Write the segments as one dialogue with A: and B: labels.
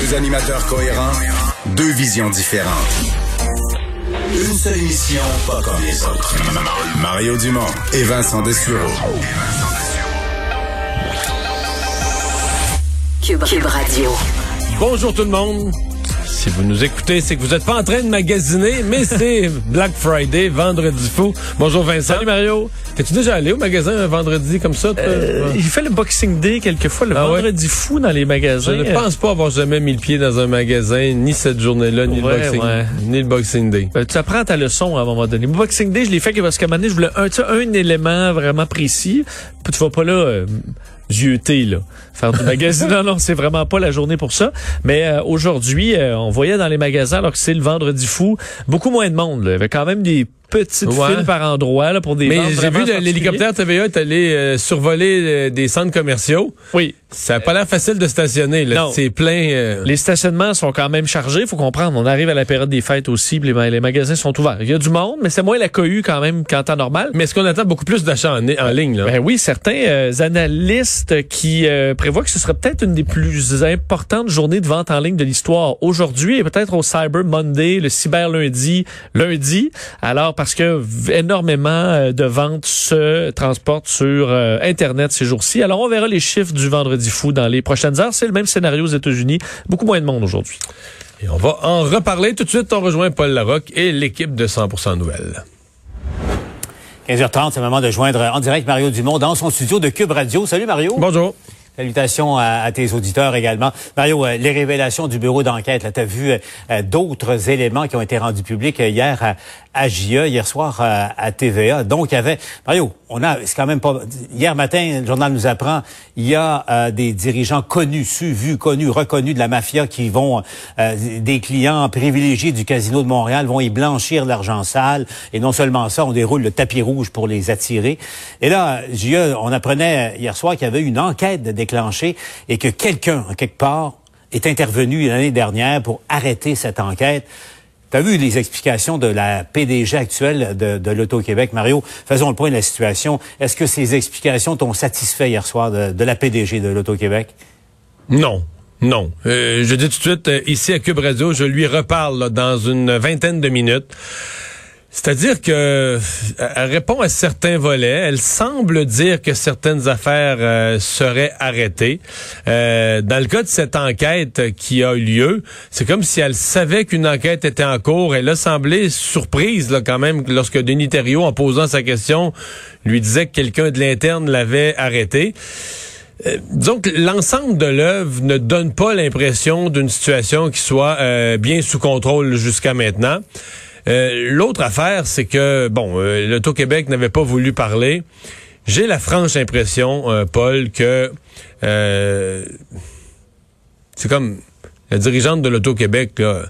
A: Deux animateurs cohérents, deux visions différentes. Une seule émission, pas comme les autres. Mario Dumont et Vincent Dessureau.
B: Cube, Cube Radio.
C: Bonjour tout le monde. Si vous nous écoutez, c'est que vous n'êtes pas en train de magasiner, mais c'est Black Friday, vendredi fou. Bonjour Vincent.
D: Salut Mario.
C: T'es-tu déjà allé au magasin un vendredi comme ça?
D: Euh, il fait le Boxing Day quelquefois, le
C: Ah ouais?
D: vendredi fou dans les
C: Je
D: magasins.
C: ne pense pas avoir jamais mis le pied dans un magasin, ni cette journée-là, ni, le
D: Ouais,
C: boxing,
D: ouais.
C: ni le Boxing Day.
D: Euh, tu apprends ta leçon à un moment donné. Le Boxing Day, je l'ai fait parce qu'à un moment donné, je voulais un, un élément vraiment précis. Puis tu vas pas là euh, zioter, là, faire du magasin. non, non, c'est vraiment pas la journée pour ça. Mais euh, aujourd'hui, euh, on voyait dans les magasins, alors que c'est le vendredi fou, beaucoup moins de monde. là. Il y avait quand même des petites
C: Ouais.
D: files par endroit là, pour des
C: Mais j'ai vu l'hélicoptère TVA est allé euh, survoler euh, des centres commerciaux.
D: Oui.
C: Ça a pas l'air facile de stationner. C'est plein. euh,
D: Les stationnements sont quand même chargés, faut comprendre. On arrive à la période des fêtes aussi, les, les magasins sont ouverts. Il y a du monde, mais c'est moins la cohue quand même qu'en temps normal.
C: Mais est-ce qu'on attend beaucoup plus d'achats en, en ligne? Là?
D: Ben oui, certains euh, analystes qui euh, prévoient que ce serait peut-être une des plus importantes journées de vente en ligne de l'histoire aujourd'hui et peut-être au Cyber Monday, le cyber lundi, lundi. Alors parce que énormément euh, de ventes se transportent sur euh, Internet ces jours-ci. Alors on verra les chiffres du vendredi fou dans les prochaines heures. C'est le même scénario aux États-Unis. Beaucoup moins de monde aujourd'hui.
C: Et on va en reparler tout de suite. On rejoint Paul Larocque et l'équipe de 100% Nouvelles.
E: 15h30, c'est le moment de joindre en direct Mario Dumont dans son studio de Cube Radio. Salut Mario.
C: Bonjour.
E: Salutations à, à tes auditeurs également. Mario, euh, les révélations du bureau d'enquête, tu as vu euh, d'autres éléments qui ont été rendus publics euh, hier à, à JE, hier soir à TVA. Donc, il y avait... Mario, on a... C'est quand même pas... Hier matin, le journal nous apprend, il y a euh, des dirigeants connus, su, vus, connus, reconnus de la mafia qui vont... euh, des clients privilégiés du Casino de Montréal vont y blanchir l'argent sale. Et non seulement ça, on déroule le tapis rouge pour les attirer. Et là, JE, on apprenait hier soir qu'il y avait une enquête déclenchée et que quelqu'un, quelque part, est intervenu l'année dernière pour arrêter cette enquête. Tu as vu les explications de la PDG actuelle de, de l'Auto-Québec? Mario, faisons le point de la situation. Est-ce que ces explications t'ont satisfait hier soir de, de la PDG de l'Auto-Québec?
C: Non. Non. Euh, je dis tout de suite, euh, ici à Cube Radio, je lui reparle dans une vingtaine de minutes. C'est-à-dire que euh, elle répond à certains volets. Elle semble dire que certaines affaires euh, seraient arrêtées. Euh, dans le cas de cette enquête qui a eu lieu, c'est comme si elle savait qu'une enquête était en cours. Elle a semblé surprise là, quand même lorsque Denis Thériault, en posant sa question, lui disait que quelqu'un de l'interne l'avait arrêté. Euh, que l'ensemble de l'œuvre ne donne pas l'impression d'une situation qui soit euh, bien sous contrôle jusqu'à maintenant. Euh, L'autre affaire, c'est que, bon, euh, l'Auto-Québec n'avait pas voulu parler. J'ai la franche impression, euh, Paul, que euh, c'est comme la dirigeante de l'Auto-Québec, là,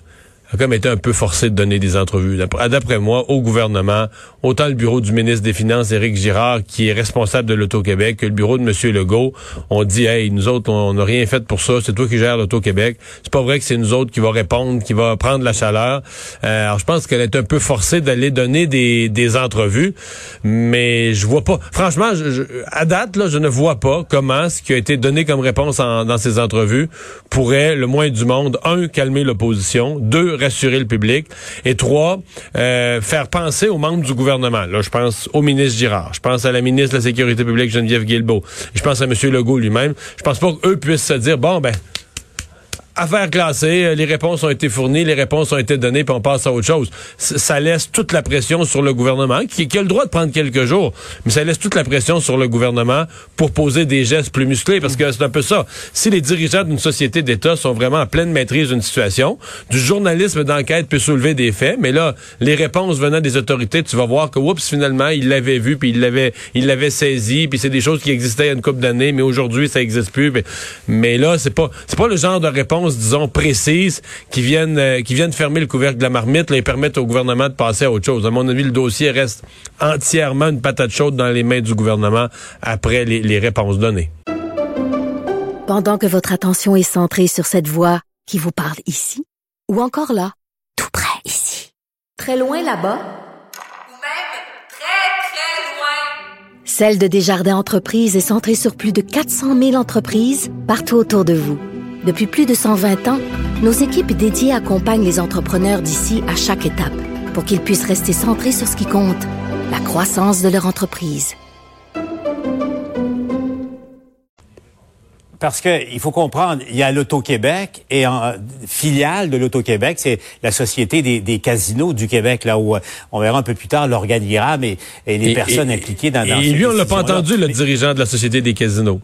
C: a comme été un peu forcée de donner des entrevues. D'après d'après moi, au gouvernement, autant le bureau du ministre des Finances, Éric Girard, qui est responsable de l'Auto-Québec, que le bureau de M. Legault, on dit, hey, nous autres, on n'a rien fait pour ça, c'est toi qui gères l'Auto-Québec. C'est pas vrai que c'est nous autres qui va répondre, qui va prendre la chaleur. Euh, alors, je pense qu'elle est un peu forcée d'aller donner des, des entrevues, mais je vois pas. Franchement, je, je- à date, là, je ne vois pas comment ce qui a été donné comme réponse en- dans ces entrevues pourrait, le moins du monde, un, calmer l'opposition, deux, rassurer le public, et trois, euh, faire penser aux membres du gouvernement. Là, je pense au ministre Girard, je pense à la ministre de la Sécurité publique, Geneviève Guilbeault, je pense à M. Legault lui-même. Je pense pas qu'eux puissent se dire, bon, ben, affaire classée, euh, les réponses ont été fournies, les réponses ont été données, puis on passe à autre chose. ça laisse toute la pression sur le gouvernement, qui, qui, a le droit de prendre quelques jours, mais ça laisse toute la pression sur le gouvernement pour poser des gestes plus musclés, parce que c'est un peu ça. Si les dirigeants d'une société d'État sont vraiment en pleine maîtrise d'une situation, du journalisme d'enquête peut soulever des faits, mais là, les réponses venant des autorités, tu vas voir que, oups, finalement, ils l'avaient vu, puis ils l'avaient, ils l'avaient saisi, puis c'est des choses qui existaient il y a une couple d'années, mais aujourd'hui, ça n'existe plus. Mais, mais là, c'est pas, c'est pas le genre de réponse, disons, précise qui viennent, euh, qui viennent fermer le couvercle de la marmite là, et permettre au gouvernement de passer à autre chose. À mon avis, le dossier reste entièrement une patate chaude dans les mains du gouvernement après les, les réponses données.
B: Pendant que votre attention est centrée sur cette voix qui vous parle ici, ou encore là, tout près ici, très loin là-bas, Celle de Desjardins Entreprises est centrée sur plus de 400 000 entreprises partout autour de vous. Depuis plus de 120 ans, nos équipes dédiées accompagnent les entrepreneurs d'ici à chaque étape pour qu'ils puissent rester centrés sur ce qui compte, la croissance de leur entreprise.
E: Parce que il faut comprendre, il y a l'Auto-Québec et en filiale de l'Auto-Québec, c'est la Société des, casinos du Québec, là où euh, on verra un peu plus tard l'organigramme et, et, les personnes impliquées dans, dans
C: Et lui, on l'a pas entendu, le dirigeant de la Société des casinos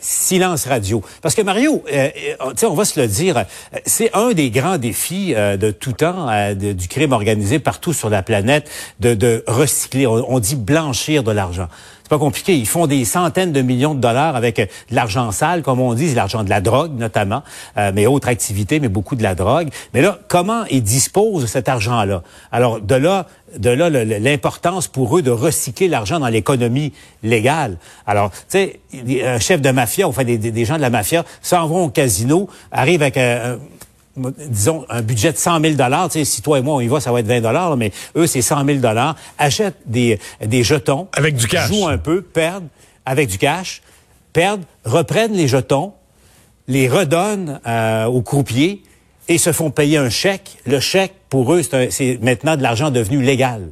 E: silence radio. Parce que Mario, euh, euh on va se le dire, c'est un des grands défis euh, de tout temps du crime organisé partout sur la planète de recycler. on dit blanchir de l'argent pas compliqué. Ils font des centaines de millions de dollars avec euh, de l'argent sale, comme on dit, l'argent de la drogue notamment, euh, mais autres activités, mais beaucoup de la drogue. Mais là, comment ils disposent de cet argent-là? Alors de là, de là l'importance pour eux de recycler l'argent dans l'économie légale. Alors, tu sais, un chef de mafia, enfin des, des, gens de la mafia, s'en vont au casino, arrivent avec un disons, un budget de 100 000 dollars. Si toi et moi, on y va, ça va être 20 dollars, mais eux, c'est 100 000 dollars. Achètent des, des jetons.
C: Avec du cash.
E: Jouent un peu, perdent avec du cash, perdent, reprennent les jetons, les redonnent euh, au croupier et se font payer un chèque. Le chèque, pour eux, c'est maintenant de l'argent devenu légal.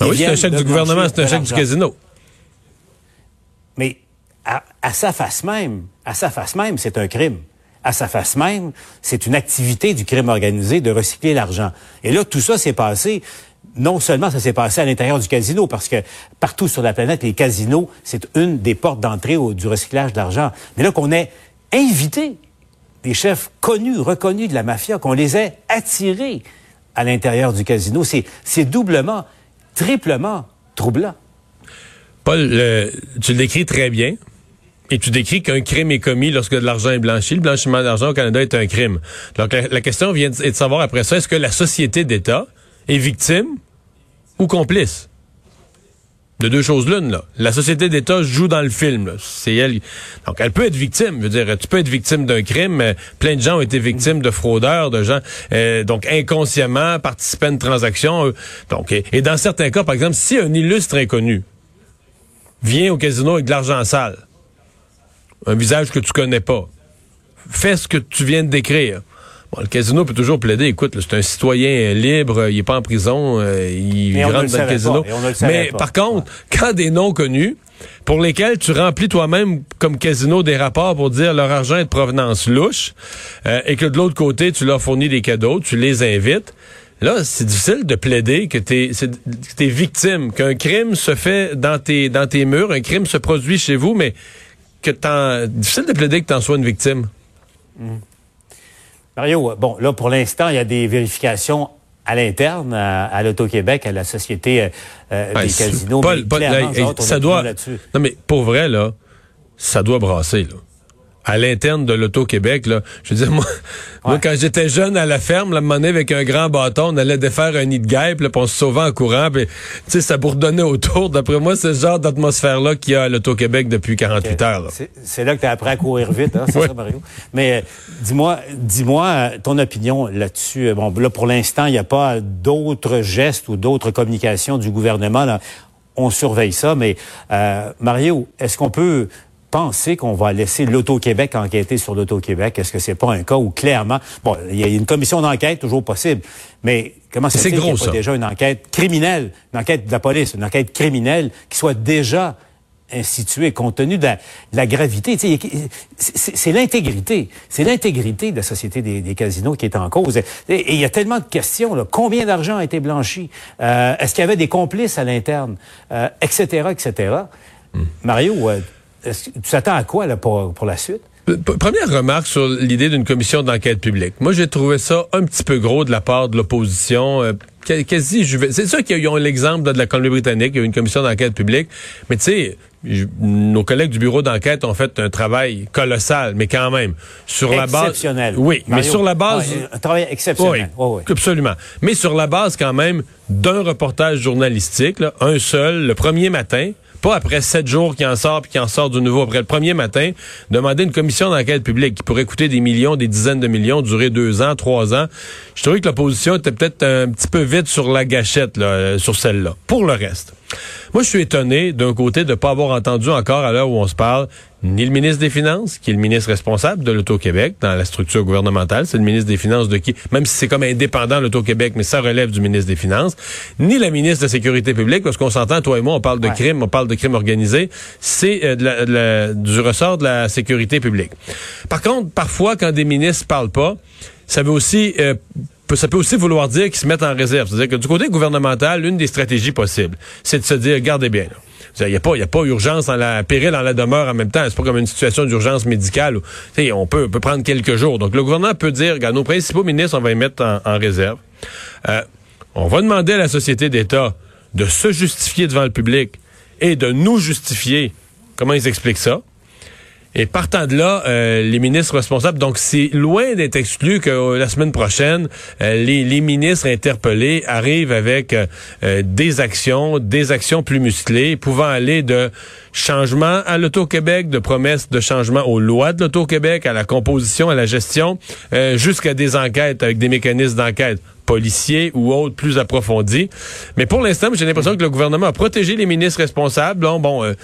C: Ah oui, c'est un chèque du gouvernement, c'est un chèque du casino.
E: Mais à, à sa face même, à sa face même, c'est un crime à sa face même, c'est une activité du crime organisé de recycler l'argent. Et là, tout ça s'est passé non seulement ça s'est passé à l'intérieur du casino, parce que partout sur la planète, les casinos, c'est une des portes d'entrée du recyclage d'argent. Mais là, qu'on ait invité des chefs connus, reconnus de la mafia, qu'on les ait attirés à l'intérieur du casino, c'est doublement, triplement troublant.
C: Paul, tu le décris très bien. Et tu décris qu'un crime est commis lorsque de l'argent est blanchi. Le blanchiment d'argent au Canada est un crime. Donc la, question vient de, savoir après ça, est-ce que la société d'État est victime ou complice? De deux choses l'une, là. La société d'État joue dans le film, C'est elle. Donc, elle peut être victime. Je veux dire, tu peux être victime d'un crime. Mais plein de gens ont été victimes de fraudeurs, de gens, euh, donc, inconsciemment, participant à une transaction. donc, et, dans certains cas, par exemple, si un illustre inconnu vient au casino avec de l'argent sale, un visage que tu connais pas. Fais ce que tu viens de décrire. Bon, le casino peut toujours plaider, écoute, c'est un citoyen libre, il est pas en prison, euh, il rentre dans le casino. Mais par contre, quand des noms connus, pour lesquels tu remplis toi-même comme casino des rapports pour dire leur argent est de provenance louche, euh, et que de l'autre côté, tu leur fournis des cadeaux, tu les invites, Là, c'est difficile de plaider que tu es, victime, qu'un crime se fait dans tes, dans tes murs, un crime se produit chez vous, mais que difficile de plaider que tu en sois une victime.
E: Hmm. Mario, bon, là, pour l'instant, il y a des vérifications à l'interne, à, l'Auto-Québec, à la Société euh, euh, des casinos.
C: ça doit... Non, mais pour vrai, là, ça doit brasser, là à l'interne de l'Auto-Québec. Là. Je veux dire, moi, moi quand j'étais jeune à la ferme, la monnaie avec un grand bâton, on allait défaire un nid de guêpe, puis on se sauvait en courant, puis ça bourdonnait autour. D'après moi, c'est ce genre d'atmosphère-là qu'il y a à l'Auto-Québec depuis 48 heures.
E: C'est là que tu as appris à courir vite, hein, c'est ça, Mario? Mais euh, dis-moi, dis-moi euh, ton opinion là-dessus. Bon, là, pour l'instant, il n'y a pas d'autres gestes ou d'autres communications du gouvernement. Là. On surveille ça, mais euh, Mario, est-ce qu'on peut penser qu'on va laisser l'Auto-Québec enquêter sur l'Auto-Québec? Est-ce que c'est pas un cas où clairement, bon, il y a une commission d'enquête toujours possible, mais comment fait qu'il y a déjà une enquête criminelle, une enquête de la police, une enquête criminelle qui soit déjà institué compte tenu de la, gravité? C'est l'intégrité. C'est l'intégrité de la Société des, casinos qui est en cause. Et il y a tellement de questions. Là. Combien d'argent a été blanchi? Euh, est-ce qu'il y avait des complices à l'interne? Euh, etc., etc. Hmm. Mario, euh, tu t'attends à quoi là, pour, pour la suite?
C: Première remarque sur l'idée d'une commission d'enquête publique. Moi, j'ai trouvé ça un petit peu gros de la part de l'opposition. Euh, quasi, c'est sûr qu'ils ont l'exemple de la Colombie-Britannique, il y a eu une commission d'enquête publique, mais tu sais, nos collègues du bureau d'enquête ont fait un travail colossal, mais quand même sur la base
E: exceptionnel.
C: Oui, mais sur la base
E: un travail exceptionnel.
C: Oui, absolument. Mais sur la base quand même d'un reportage journalistique, un seul, le premier matin, après sept jours qui en sort puis qui en sort de nouveau après le premier matin, demander une commission d'enquête publique qui pourrait coûter des millions, des dizaines de millions, durer deux ans, trois ans. Je trouvais que l'opposition était peut-être un petit peu vite sur la gâchette là, euh, sur celle-là. Pour le reste. Moi, je suis étonné, d'un côté, de ne pas avoir entendu encore, à l'heure où on se parle, ni le ministre des Finances, qui est le ministre responsable de l'Auto-Québec dans la structure gouvernementale, c'est le ministre des Finances de qui, même si c'est comme indépendant l'Auto-Québec, mais ça relève du ministre des Finances, ni la ministre de la Sécurité publique, parce qu'on s'entend, toi et moi, on parle de crime, on parle de crime organisé, c'est euh, du ressort de la sécurité publique. Par contre, parfois, quand des ministres parlent pas, ça veut aussi euh, ça peut aussi vouloir dire qu'ils se mettent en réserve. C'est-à-dire que du côté gouvernemental, une des stratégies possibles, c'est de se dire, gardez bien, il n'y a pas, il a pas urgence en la péril dans la demeure en même temps. C'est pas comme une situation d'urgence médicale. Où, on peut, peut prendre quelques jours. Donc le gouvernement peut dire, regarde, nos principaux ministres, on va les mettre en, réserve. Euh, on va demander à la société d'État de se justifier devant le public et de nous justifier comment ils expliquent ça? Et partant de là, euh, les ministres responsables, donc c'est loin d'être exclu que euh, la semaine prochaine, euh, les, les, ministres interpellés arrivent avec des actions, des actions plus musclées, pouvant aller de changement à l'Auto-Québec, de promesses de changement aux lois de l'Auto-Québec, à la composition, à la gestion, jusqu'à des enquêtes avec des mécanismes d'enquête policiers ou autres plus approfondis. Mais pour l'instant, j'ai l'impression que le gouvernement a protégé les ministres responsables. Bon, bon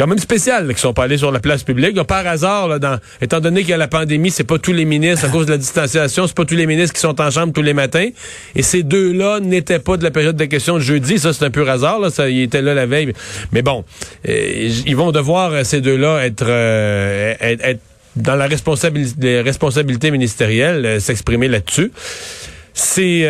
C: quand même spécial qui sont pas allés sur la place publique. par hasard, là, dans, étant donné qu'il y a la pandémie, c'est pas tous les ministres, à cause de la distanciation, c'est pas tous les ministres qui sont en chambre tous les matins. Et ces deux-là n'étaient pas de la période de questions de jeudi. Ça, c'est un pur hasard. Là, ça, ils étaient là la veille. Mais bon, euh, ils vont devoir, euh, ces deux-là, euh, être, être, dans la responsabilité, ministérielle, s'exprimer là-dessus c'est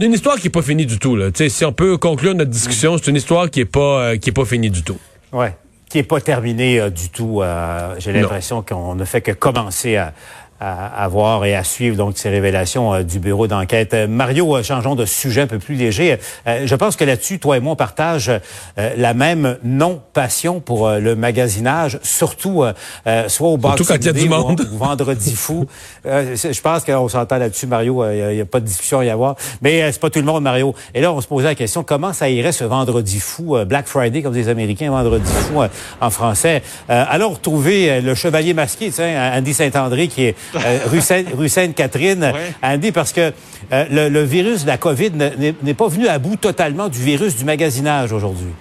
C: une histoire qui est pas finie du tout. Là. si on peut conclure notre discussion, c'est une histoire qui est pas qui est pas finie du tout.
E: Ouais qui est pas terminé euh, du tout. Euh, j'ai l'impression qu'on ne fait que commencer à, à, voir et à suivre donc ces révélations euh, du bureau d'enquête. Euh, Mario, euh, changeons de sujet un peu plus léger. je pense que là-dessus, toi et moi, on partage la même non-passion pour le magasinage, surtout soit au
C: Boxing quand Day
E: ou, Vendredi fou. je pense qu'on s'entend là-dessus, Mario. Il n'y a, pas de discussion à y avoir. Mais c'est pas tout le monde, Mario. Et là, on se posait la question, comment ça irait ce Vendredi fou, Black Friday, comme des Américains, Vendredi fou en français? alors, retrouver le chevalier masqué, Andy Saint-André, qui est euh, rue, Sainte, catherine Andy, parce que euh, le, le, virus de la COVID n'est pas venu à bout totalement du virus du magasinage aujourd'hui.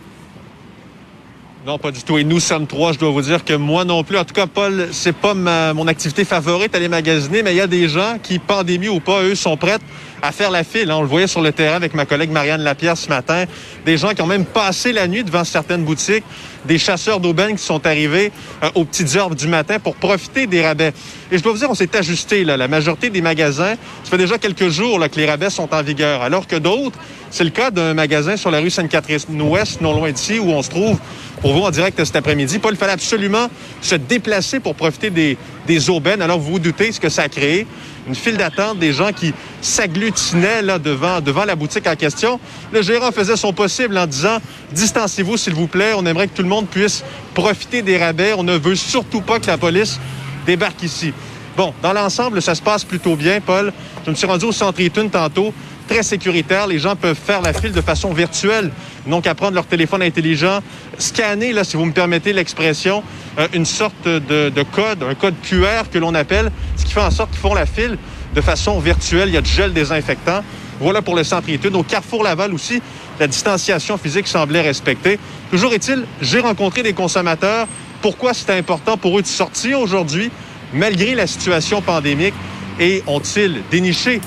F: Non, pas du tout. Et nous sommes trois. Je dois vous dire que moi non plus. En tout cas, Paul, c'est pas mon activité favorite aller magasiner, mais il y a des gens qui, pandémie ou pas, eux, sont prêts à faire la file. Hein. On le voyait sur le terrain avec ma collègue Marianne Lapierre ce matin. Des gens qui ont même passé la nuit devant certaines boutiques. Des chasseurs d'aubaine qui sont arrivés euh, aux petites heures du matin pour profiter des rabais. Et je dois vous dire, on s'est ajusté. Là. La majorité des magasins, ça fait déjà quelques jours là, que les rabais sont en vigueur. Alors que d'autres, c'est le cas d'un magasin sur la rue Sainte-Catherine-Ouest, non loin d'ici, où on se trouve pour vous en direct cet après-midi. Paul, il fallait absolument se déplacer pour profiter des, des aubaines. Alors, vous vous doutez ce que ça a créé une file d'attente, des gens qui s'agglutinaient là devant, devant la boutique en question. Le gérant faisait son possible en disant distancez-vous s'il vous plaît, on aimerait que tout le monde puisse profiter des rabais, on ne veut surtout pas que la police débarque ici. Bon, dans l'ensemble, ça se passe plutôt bien, Paul. Je me suis rendu au centre Eaton tantôt très sécuritaire. Les gens peuvent faire la file de façon virtuelle, donc à prendre leur téléphone intelligent, scanner, là, si vous me permettez l'expression, euh, une sorte de, code, un code QR que l'on appelle, ce qui fait en sorte qu'ils font la file de façon virtuelle. Il y a du gel désinfectant. Voilà pour le centre études. Au Carrefour Laval aussi, la distanciation physique semblait respectée. Toujours est-il, j'ai rencontré des consommateurs. Pourquoi c'était important pour eux de sortir aujourd'hui, malgré la situation pandémique, et ont-ils déniché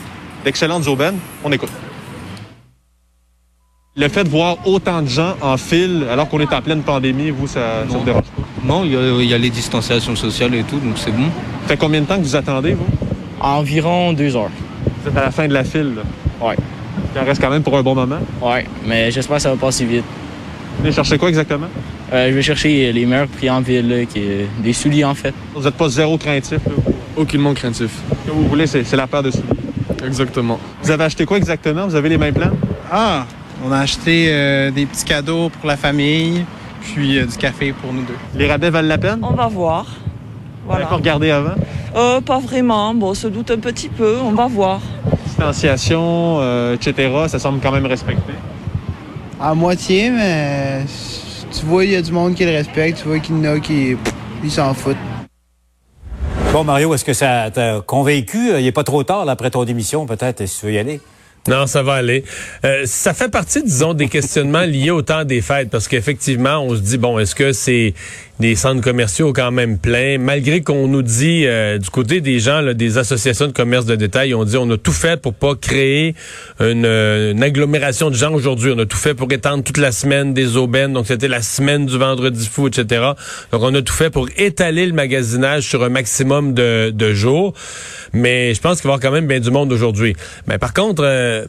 F: d'excellentes aubaines? On écoute. Le fait de voir autant de gens en file alors qu'on est en pleine pandémie, vous, ça, ça vous dérange pas?
G: Non, il y, a- il y a les distanciations sociales et tout, donc c'est bon.
F: Ça fait combien de temps que vous attendez, vous?
H: Environ deux heures.
F: Vous êtes à la fin de la file, là.
H: Ouais.
F: Il en reste quand même pour un bon moment?
H: Ouais, mais j'espère que ça va passer vite.
F: Vous venez chercher quoi exactement?
H: Euh, je vais chercher les meilleurs prix en ville, là, qui est des souliers en fait.
F: Vous n'êtes pas zéro craintif, là?
I: Aucunement craintif.
F: Ce que vous voulez, c'est la paire de souliers.
I: Exactement.
F: Vous avez acheté quoi exactement? Vous avez les mêmes plans?
J: Ah, on a acheté euh, des petits cadeaux pour la famille, puis euh, du café pour nous deux.
F: Les rabais valent la peine?
K: On va voir.
F: Vous
K: Voilà.
F: pas regardé avant?
K: Euh, pas vraiment. Bon, on se doute un petit peu. On va voir.
F: Distanciation, euh, etc., ça semble quand même respecté.
J: À moitié, mais tu vois, il y a du monde qui le respecte, tu vois qu'il y en a qui ils s'en foutent.
E: Bon, Mario, est-ce que ça t'a convaincu? Il n'est pas trop tard, là, après ton démission, peut-être, si tu veux y aller.
C: Non, ça va aller. Euh, ça fait partie, disons, des questionnements liés au temps des fêtes, parce qu'effectivement, on se dit, bon, est-ce que c'est des centres commerciaux quand même pleins, malgré qu'on nous dit, euh, du côté des gens, là, des associations de commerce de détail, on dit, on a tout fait pour pas créer une, euh, une agglomération de gens aujourd'hui. On a tout fait pour étendre toute la semaine des aubaines, donc c'était la semaine du vendredi fou, etc. Donc, on a tout fait pour étaler le magasinage sur un maximum de, de jours. Mais je pense qu'il va y avoir quand même bien du monde aujourd'hui. Mais par contre, euh,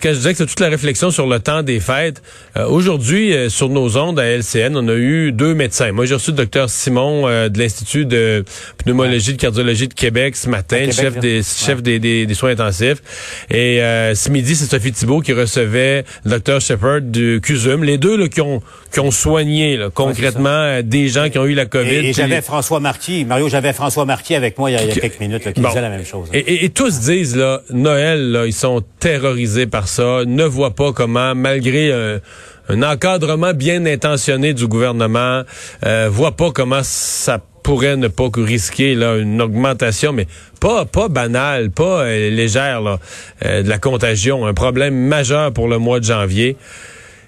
C: que je disais que c'est toute la réflexion sur le temps des fêtes. Euh, aujourd'hui, euh, sur nos ondes à LCN, on a eu deux médecins. J'ai reçu le docteur Simon euh, de l'Institut de pneumologie de cardiologie de Québec ce matin,
E: Québec,
C: chef des chef des, des, des soins intensifs. Et euh, ce midi, c'est Sophie Thibault qui recevait le docteur Shepard du CUSUM. Les deux là, qui ont qui ont soigné là, concrètement euh, des gens qui ont eu la COVID.
E: Et, et j'avais François Marty, Mario, j'avais François Marty avec moi il y a, il y a quelques minutes, là, qui
C: Bon.
E: disait la même chose.
C: Et, et- et tous disent, là, Noël, là, ils sont terrorisés par ça, ne voient pas comment, malgré euh, un encadrement bien intentionné du gouvernement, euh, voient pas comment ça pourrait ne pas que risquer là, une augmentation, mais pas pas banale, pas euh, légère là, euh, de la contagion, un problème majeur pour le mois de janvier.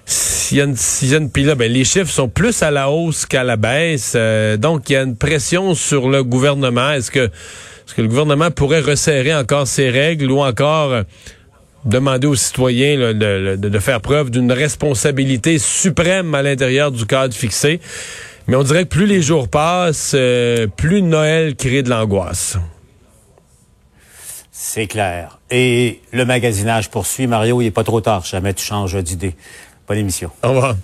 C: S'il y a une, s'il y a une- puis là, ben, les chiffres sont plus à la hausse qu'à la baisse. euh, donc, il y a une pression sur le gouvernement. Est-ce que, est-ce que le gouvernement pourrait resserrer encore ses règles ou encore euh, demander aux citoyens là, de, de- de faire preuve d'une responsabilité suprême à l'intérieur du cadre fixé? Mais on dirait que plus les jours passent, euh, plus Noël crée de l'angoisse.
E: C'est clair. Et le magasinage poursuit. Mario, il n'est pas trop tard. Jamais tu changes d'idée. Bonne émission.
C: Au revoir.